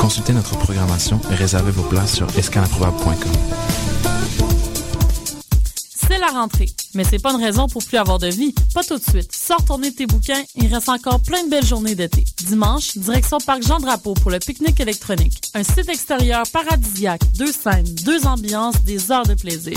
Consultez notre programmation et réservez vos places sur escalaimprobable.com. C'est la rentrée, mais c'est pas une raison pour plus avoir de vie. Pas tout de suite. Sors tourner tes bouquins, il reste encore plein de belles journées d'été. Dimanche, direction Parc Jean-Drapeau pour le pique-nique électronique. Un site extérieur paradisiaque, deux scènes, deux ambiances, des heures de plaisir.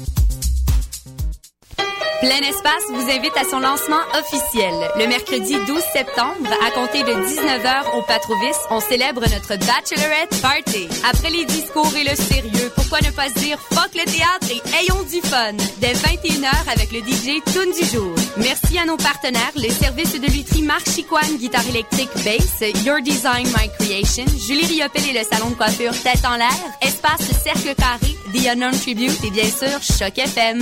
Plein Espace vous invite à son lancement officiel. Le mercredi 12 septembre, à compter de 19h au Patrovis, on célèbre notre Bachelorette Party. Après les discours et le sérieux, pourquoi ne pas se dire fuck le théâtre et ayons du fun? Dès 21h avec le DJ Tune du jour. Merci à nos partenaires, les services de lutherie Marc guitare électrique bass, Your Design My Creation, Julie Riopel et le salon de coiffure Tête en l'air, Espace Cercle Carré, The Unknown Tribute et bien sûr Choc FM.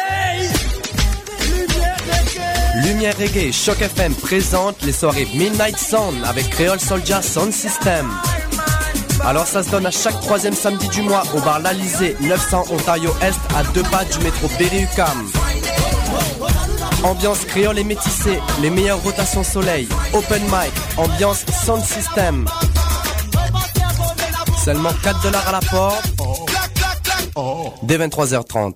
Lumière Reggae Choc FM présente les soirées Midnight Sound avec Creole Soldier Sound System. Alors ça se donne à chaque troisième samedi du mois au bar L'Alizé, 900 Ontario Est, à deux pas du métro Berry-UQAM. Ambiance créole et métissée, les meilleures rotations soleil, open mic, ambiance sound system. Seulement 4 dollars à la porte. Dès 23h30.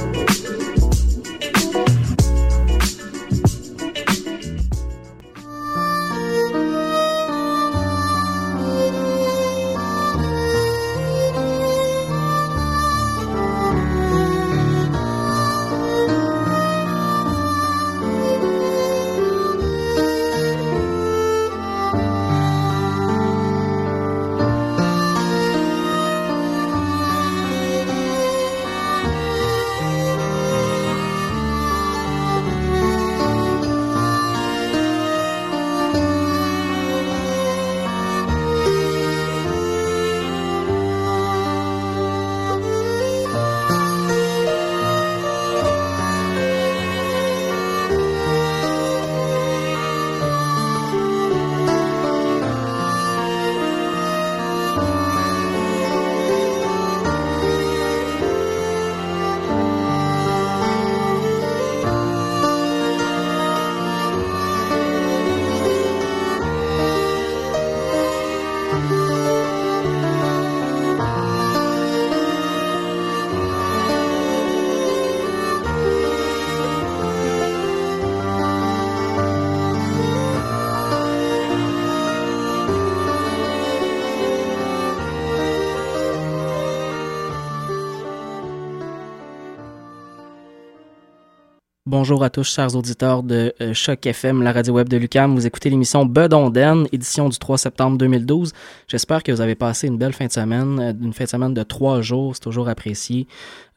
Bonjour à tous, chers auditeurs de euh, Choc FM, la radio web de Lucam. Vous écoutez l'émission Bedonden, édition du 3 septembre 2012. J'espère que vous avez passé une belle fin de semaine, euh, une fin de semaine de trois jours, c'est toujours apprécié.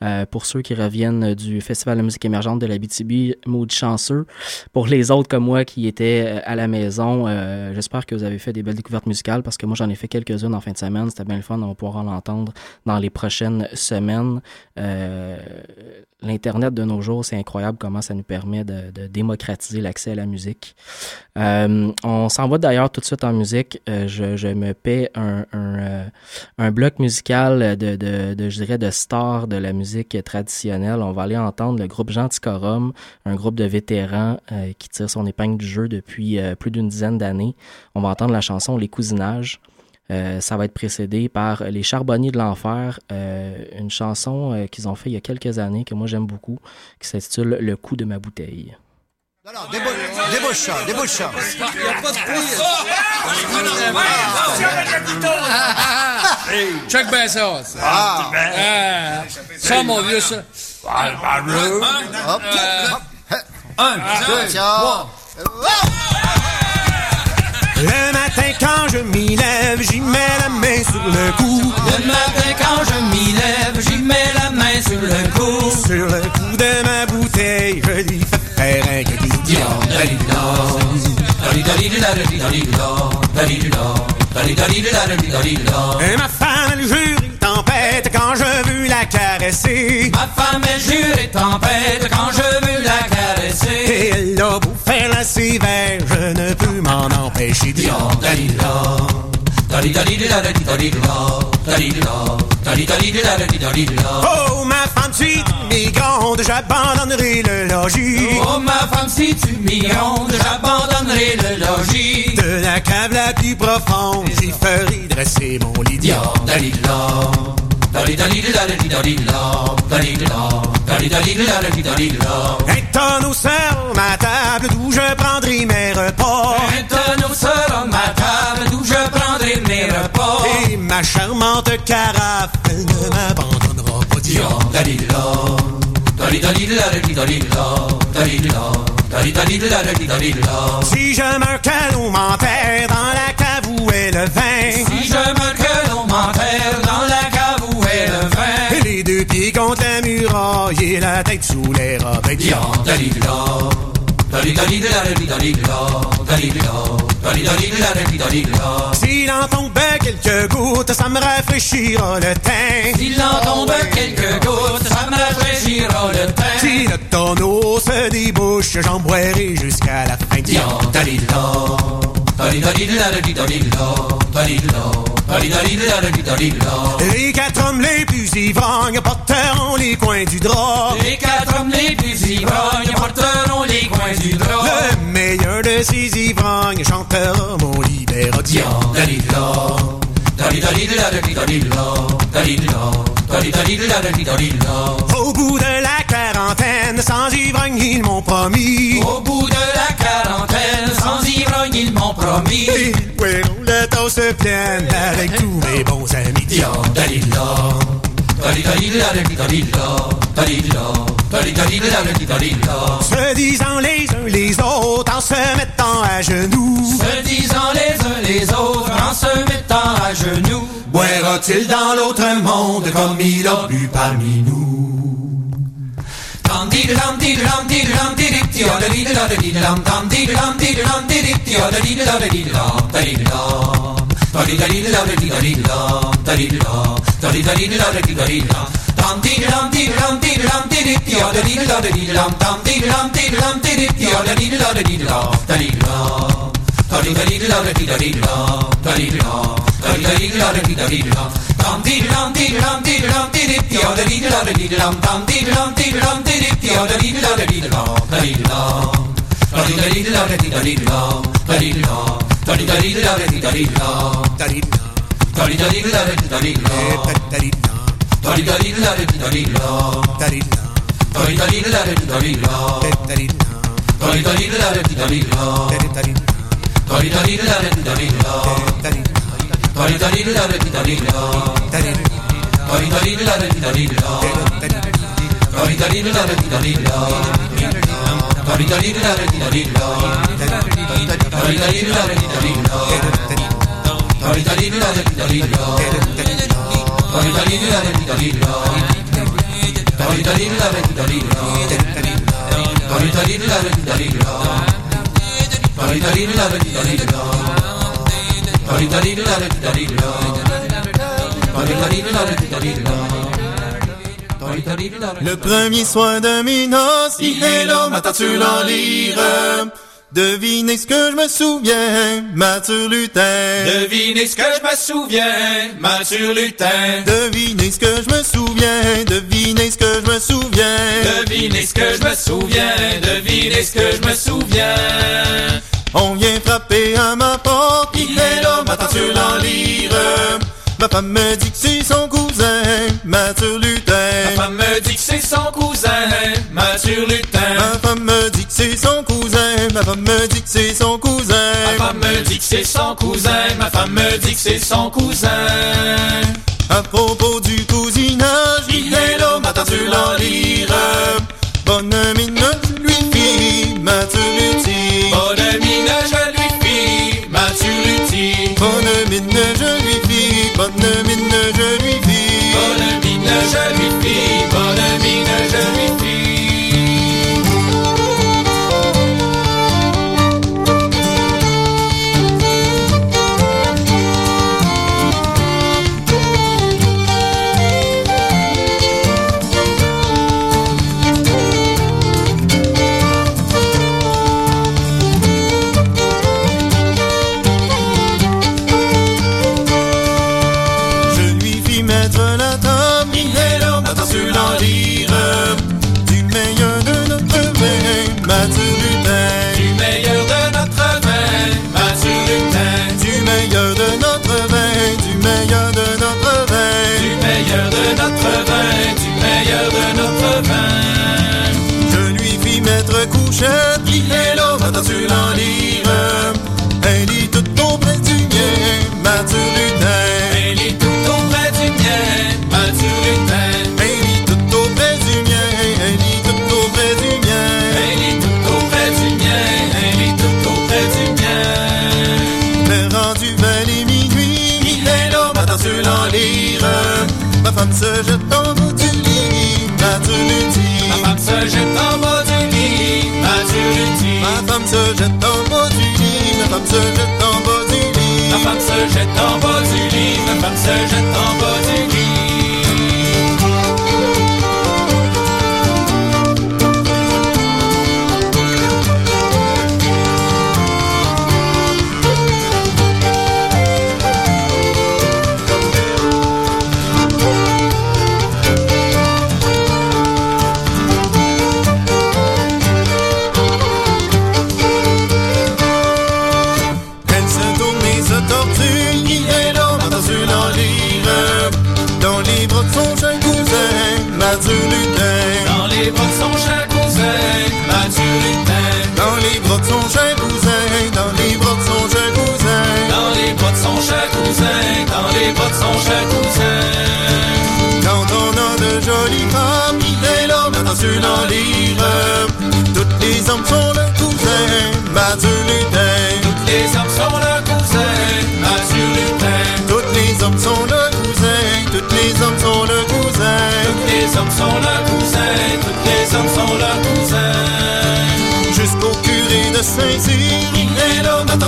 Euh, pour ceux qui reviennent du Festival de musique émergente de la BTB, mood chanceux. Pour les autres comme moi qui étaient à la maison, j'espère que vous avez fait des belles découvertes musicales parce que moi j'en ai fait quelques-unes en fin de semaine. C'était bien le fun, on va pouvoir en entendre dans les prochaines semaines. L'Internet de nos jours, c'est incroyable comment ça nous permet de, démocratiser l'accès à la musique. on s'en va d'ailleurs tout de suite en musique. Je, je, me paie un, un, un bloc musical de, de, de, je dirais, de stars de la musique traditionnelle. On va aller entendre le groupe Genticorum, un groupe de vétérans euh, qui tire son épingle du jeu depuis euh, plus d'une dizaine d'années. On va entendre la chanson Les Cousinages. Euh, ça va être précédé par Les Charbonniers de l'Enfer, une chanson qu'ils ont fait il y a quelques années que moi j'aime beaucoup, qui s'intitule Le coup de ma bouteille. Non, non, débouche ça, débouche ça. Il n'y a pas de prix. Check bien ça. Ah. Ça, mon vieux, ça. Hop. Un, deux, trois. Le matin quand je m'y lève, j'y mets la main sur le cou. Le matin quand je m'y lève, j'y mets la main sur le cou. Sur le cou de ma bouteille, je lui fais faire un et ma femme, elle jure et tempête quand je veux la caresser. Ma femme, elle jure et tempête quand je veux la caresser. Et elle a faire la sévère, je ne peux m'en empêcher. Dion, Oh, ma femme, si tu j'abandonnerai le logis. Oh, ma femme, si tu migrantes, j'abandonnerai le logis. De la cave la plus profonde, j'y ferai dresser mon lit. Un tonneau sur ma table d'où je prendrai mes repas. Un tonneau sur ma table d'où je prendrai mes repas. Et ma charmante carafe, elle ne m'abandonnera pas. Si je meurs que l'on m'enterre dans la cave où est le vin. Si je meurs que l'on m'enterre dans la cave deux pieds contre la muraille et la tête sous les robes. S'il en tombe quelques gouttes, ça me rafraîchira le teint. S'il en tombe quelques gouttes, ça me rafraîchira le teint. Si le tonneau se débouche, j'en boirai jusqu'à la fin. Les quatre hommes les plus ivrognes porteront les coins du drap. Les quatre hommes les plus ivrognes porteront les coins du drap. Le meilleur de ces ivrognes chantera mon libération. Au bout de la quarantaine, sans ivrogne, ils m'ont promis. Au bout de la quarantaine, sans ivrogne, ils m'ont promis. Oui, le tasse pleine avec tous mes bons amis. Se disant les uns les autres en se mettant à genoux. Se disant les uns les autres en se mettant à genoux. Boira-t-il dans l'autre monde comme il a bu parmi nous? Dum 다리다리를 나를 기다리라 다리다리를 나를 기다리라 Dari dari dari dari dari Le premier soir de mes noces, il est là? Devinez ce que je me souviens, Mathieu Lutin. Devinez ce que je me souviens, Mathieu Lutin. Devinez ce que je me souviens, devinez ce que je me souviens. Devinez ce que je me souviens, devinez ce que je me souviens. On vient frapper à ma porte, il est là, m'attends-tu l'en lire? Ma femme me dit que c'est son cousin, Mathieu Lutin. Ma femme me dit que c'est son cousin, Mathieu Lutin. Ma femme me dit que c'est son cousin, ma femme me dit que c'est son cousin. Ma femme me dit que c'est son cousin, ma femme me dit que c'est son cousin. À propos du cousinage, il est là, l'en lire? Bonne mine, je lui fie, Mathieu Lutti. Bonne mine, je lui fie, Mathieu Lutti. Bonne mine, bonne mine, je lui fie. Bonne mine, je lui fie, bonne mine, se jette en bas du lit, ma femme se jette en bas du lit.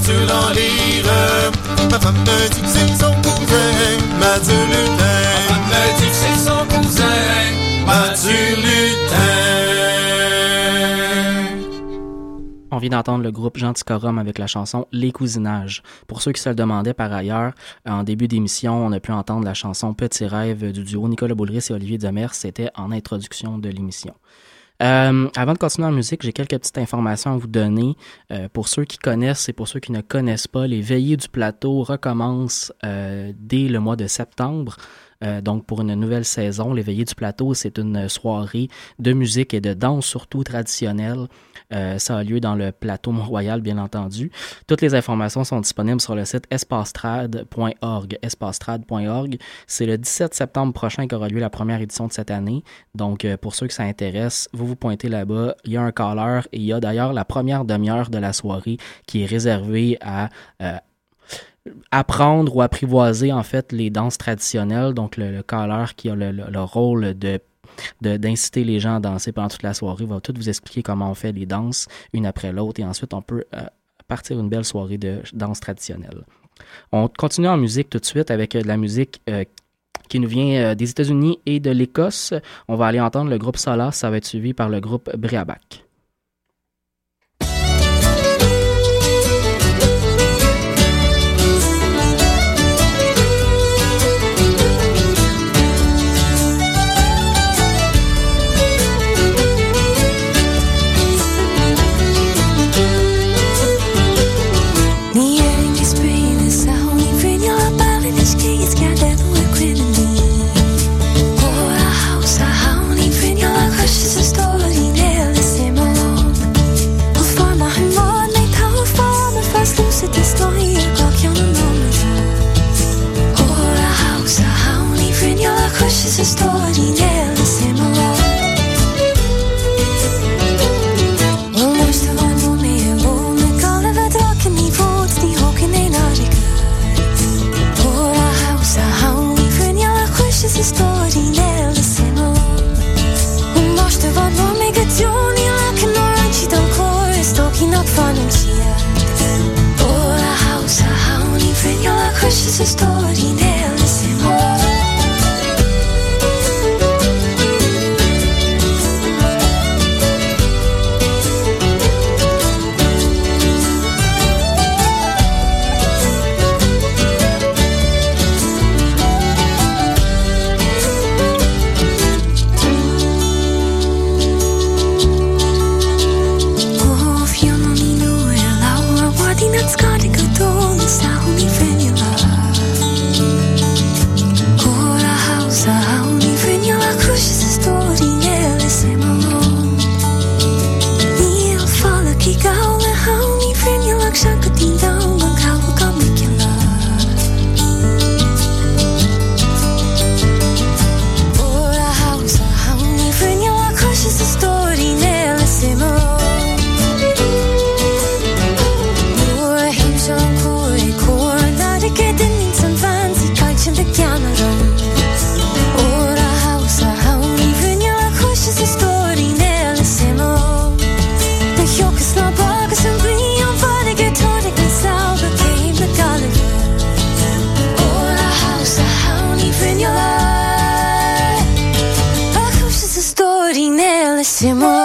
Là, m'attends-tu l'en lire? Ma femme me dit que c'est son cousin, Mathieu Lutin. Ma femme me dit que c'est son cousin, Mathieu Lutin. On vient d'entendre le groupe Genticorum avec la chanson Les Cousinages. Pour ceux qui se le demandaient par ailleurs, en début d'émission, on a pu entendre la chanson Petit rêve du duo Nicolas Boulris et Olivier Demers. C'était en introduction de l'émission. Euh, avant de continuer en musique, j'ai quelques petites informations à vous donner. Euh, pour ceux qui connaissent et pour ceux qui ne connaissent pas, les veillées du plateau recommencent euh, dès le mois de septembre. Donc, pour une nouvelle saison, l'éveillé du plateau, c'est une soirée de musique et de danse, surtout traditionnelle. Euh, ça a lieu dans le plateau Mont-Royal, bien entendu. Toutes les informations sont disponibles sur le site espastrad.org. Espastrad.org. C'est le 17 septembre prochain qu'aura lieu la première édition de cette année. Donc, euh, pour ceux que ça intéresse, vous vous pointez là-bas. Il y a un caller et il y a d'ailleurs la première demi-heure de la soirée qui est réservée à euh, apprendre ou apprivoiser en fait les danses traditionnelles. Donc le, caller qui a le, rôle de d'inciter les gens à danser pendant toute la soirée va tout vous expliquer comment on fait les danses une après l'autre et ensuite on peut euh, partir une belle soirée de danse traditionnelle. On continue en musique tout de suite avec euh, de la musique euh, qui nous vient des États-Unis et de l'Écosse. On va aller entendre le groupe Solar, ça va être suivi par le groupe Briabac. hacemos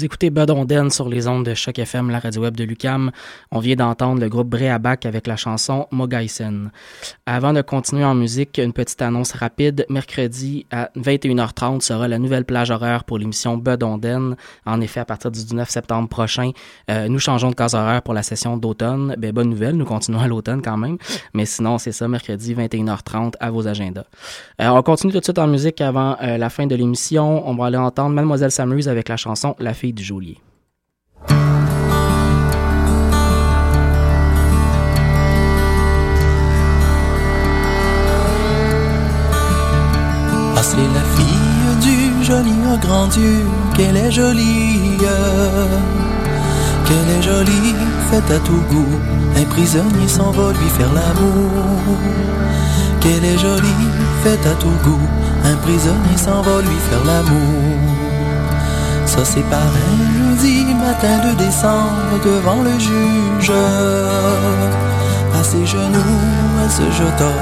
Vous écoutez Bud Onden sur les ondes de Choc FM, la radio web de Lucam. On vient d'entendre le groupe Bréabac avec la chanson Mogaisen. Avant de continuer en musique, une petite annonce rapide. Mercredi à 21h30 sera la nouvelle plage horaire pour l'émission Bud Onden. En effet, à partir du 19 septembre prochain, euh, nous changeons de case horaire pour la session d'automne. Ben, bonne nouvelle, nous continuons à l'automne quand même. Mais sinon, c'est ça, mercredi 21h30 à vos agendas. Euh, on continue tout de suite en musique avant euh, la fin de l'émission. On va aller entendre Mademoiselle s'amuse avec la chanson La fille Ah, c'est la fille du joli au grand Dieu, qu'elle est jolie, qu'elle est jolie, faite à tout goût. Un prisonnier s'en va lui faire l'amour. Qu'elle est jolie, faite à tout goût. Un prisonnier s'en va lui faire l'amour. Ça c'est par un lundi matin de décembre devant le juge. À ses genoux, elle se jeta,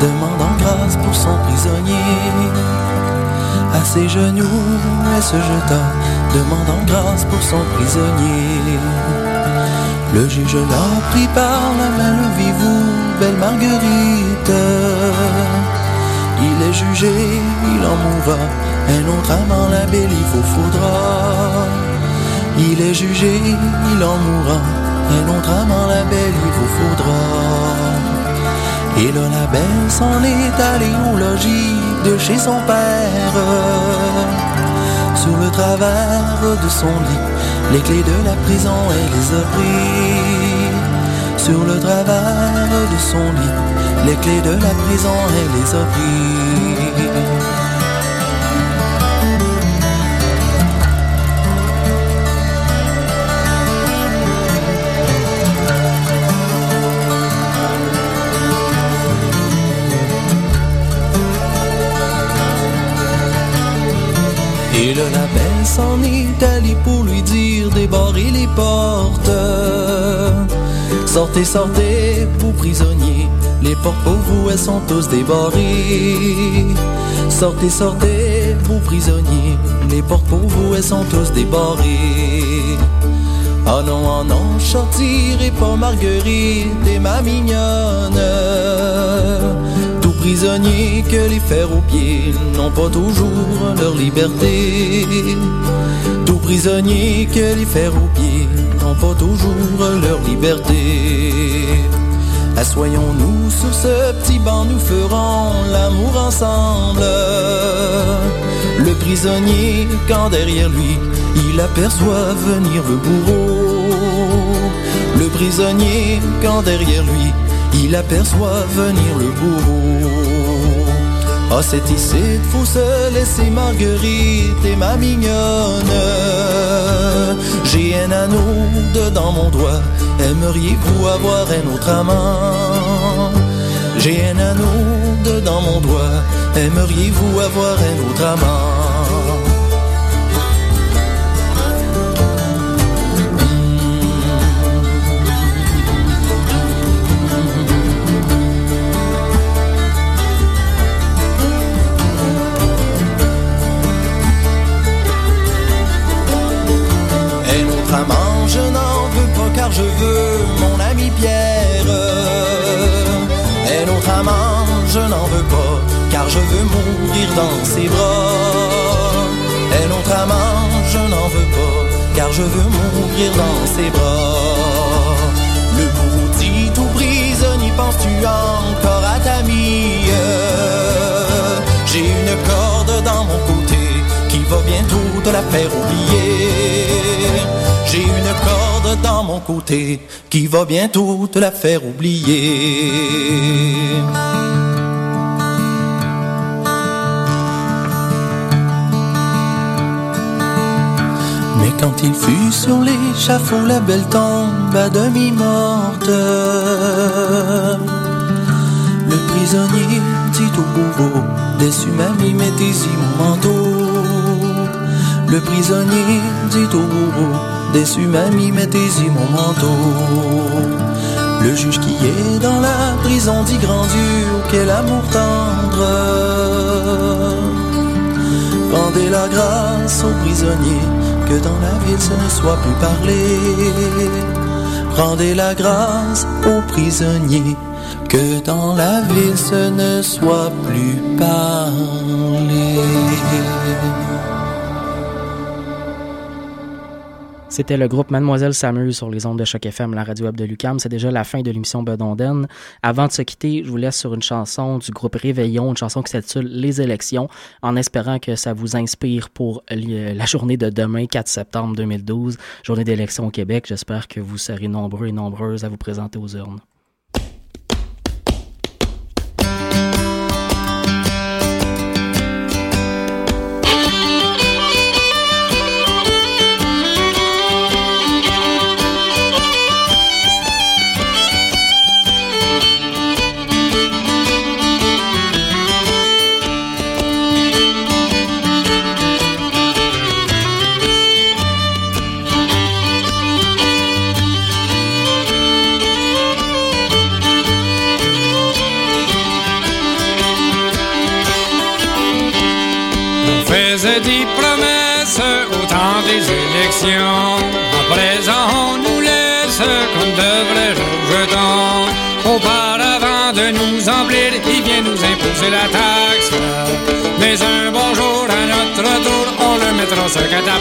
demandant grâce pour son prisonnier. À ses genoux, elle se jeta, demandant grâce pour son prisonnier. Le juge l'a pris par la main, levez-vous, belle Marguerite? Il est jugé, il en mourra, un autre amant la belle il vous faudra. Il est jugé, il en mourra, un autre amant la belle il vous faudra. Et là la belle s'en est allée au logis de chez son père. Sous le travers de son lit, les clés de la prison elle les a. Sur le travers son lit, les clés de la prison elle les a pris. Et le label s'en est allé pour lui dire débarrer les portes. Sortez, sortez, vous prisonniers, les portes pour vous, elles sont tous débarrées. Sortez, sortez, vous prisonniers, les portes pour vous, elles sont tous débarrées. Oh non, oh non, je sortirai pas Marguerite et ma mignonne. Tout prisonnier que les fers aux pieds n'ont pas toujours leur liberté. Tout prisonnier que les fers aux pieds pas toujours leur liberté. Assoyons-nous sur ce petit banc, nous ferons l'amour ensemble. Le prisonnier, quand derrière lui, il aperçoit venir le bourreau. Le prisonnier, quand derrière lui, il aperçoit venir le bourreau. Ah, c'est ici, faut se laisser Marguerite et ma mignonne. J'ai un anneau dedans mon doigt, aimeriez-vous avoir un autre amant? J'ai un anneau dedans mon doigt, aimeriez-vous avoir un autre amant? Je veux mourir dans ses bras. Un autre amant, je n'en veux pas, car je veux mourir dans ses bras. Le maudit tout prisonnier, penses-tu encore à ta mie? J'ai une corde dans mon côté qui va bientôt te la faire oublier. J'ai une corde dans mon côté qui va bientôt te la faire oublier. Quand il fut sur l'échafaud, la belle tombe à demi morte. Le prisonnier dit au bourreau, déçu mamie, mettez-y mon manteau. Le prisonnier dit au bourreau, déçu mamie, mettez-y mon manteau. Le juge qui est dans la prison dit grand Dieu, quel amour tendre. Rendez la grâce aux prisonniers, que dans la ville ce ne soit plus parlé. Rendez la grâce aux prisonniers, que dans la ville ce ne soit plus parlé. C'était le groupe Mademoiselle Samus sur les ondes de Choc FM, la radio web de Lucam. C'est déjà la fin de l'émission Bedonden. Avant de se quitter, je vous laisse sur une chanson du groupe Réveillon, une chanson qui s'intitule Les élections, en espérant que ça vous inspire pour la journée de demain, 4 septembre 2012, journée d'élection au Québec. J'espère que vous serez nombreux et nombreuses à vous présenter aux urnes.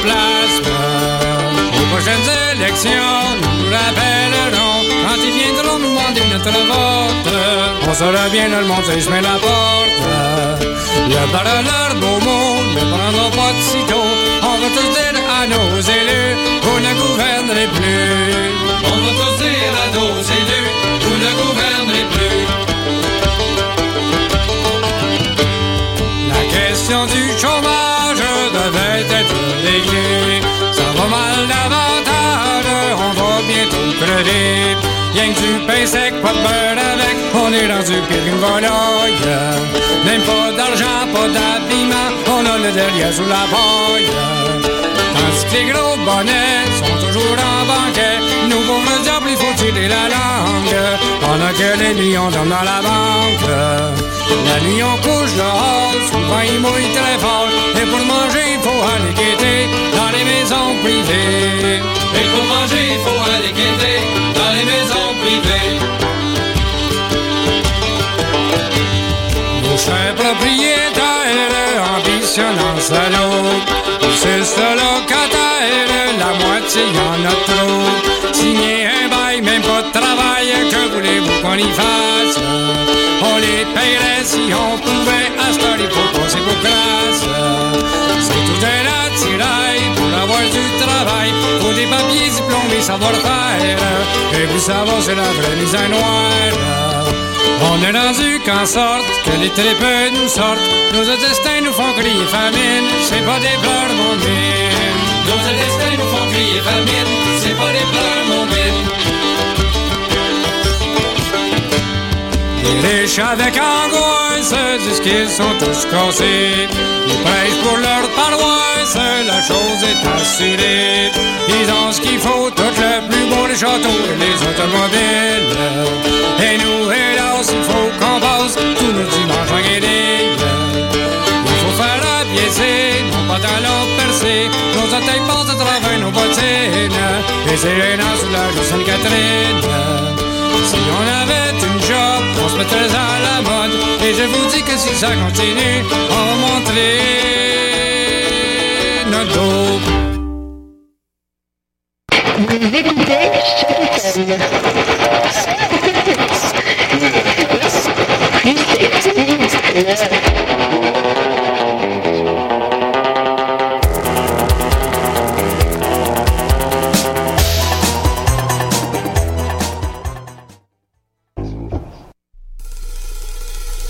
Place. Aux prochaines élections, nous rappellerons quand ils viendront nous demander notre vote. On saura bien le monde se met la porte. Le parleur beau monde ne prendra pas de sitôt. On va tous dire à nos élus, vous ne gouvernerez plus. On va tous dire à nos élus, vous ne gouvernerez plus. La question du chômage réglée. Ça va mal davantage, on va bientôt crever. Rien que du pain sec, pas de beurre avec, on est rendu pire qu'une volaille. Même pas d'argent, pas d'habillement, on a le derrière sous la paille. Tandis que les gros bonnets sont toujours en banquet, nous pauvres diables, il faut tirer la langue. Pendant que les millions dorment dans la banque. La nuit on couche dehors, souvent il mouille très fort. Et pour manger, il faut aller guetter dans les maisons privées. Et pour manger, il faut aller guetter dans les maisons privées. Nos chers propriétaires ambitionnant salaud, c'est ce locataire, la moitié en a trop. Signer un bail, même pas de travail, que voulez-vous qu'on y fasse? On les paierait si on pouvait, à ce il faut passer pour classe. C'est tout un attirail pour avoir du travail, faut des papiers diplômés, savoir-faire. Et puis savoir, c'est la vraie mise à noir. On est rendu qu'en sorte que les trépeux nous sortent. Nos destins nous font crier famine, c'est pas des pleurs, mon. Nos destins nous font crier famine, c'est pas des pleurs, mon Les riches avec angoisse disent qu'ils sont tous cassés. Ils prêchent pour leur paroisse, la chose est assurée. Ils ont ce qu'il faut, tout le plus beau, les châteaux et les automobiles. Et nous, hélas, il faut qu'on passe tous nos dimanches en guédille. Il faut faire abaisser nos pantalons percés, nos orteils passent à travers nos bottines. Et c'est gênant sous la Sainte-Catherine. Si on avait une job, on se mettrait à la mode. Et je vous dis que si ça continue, on montrer notre dos.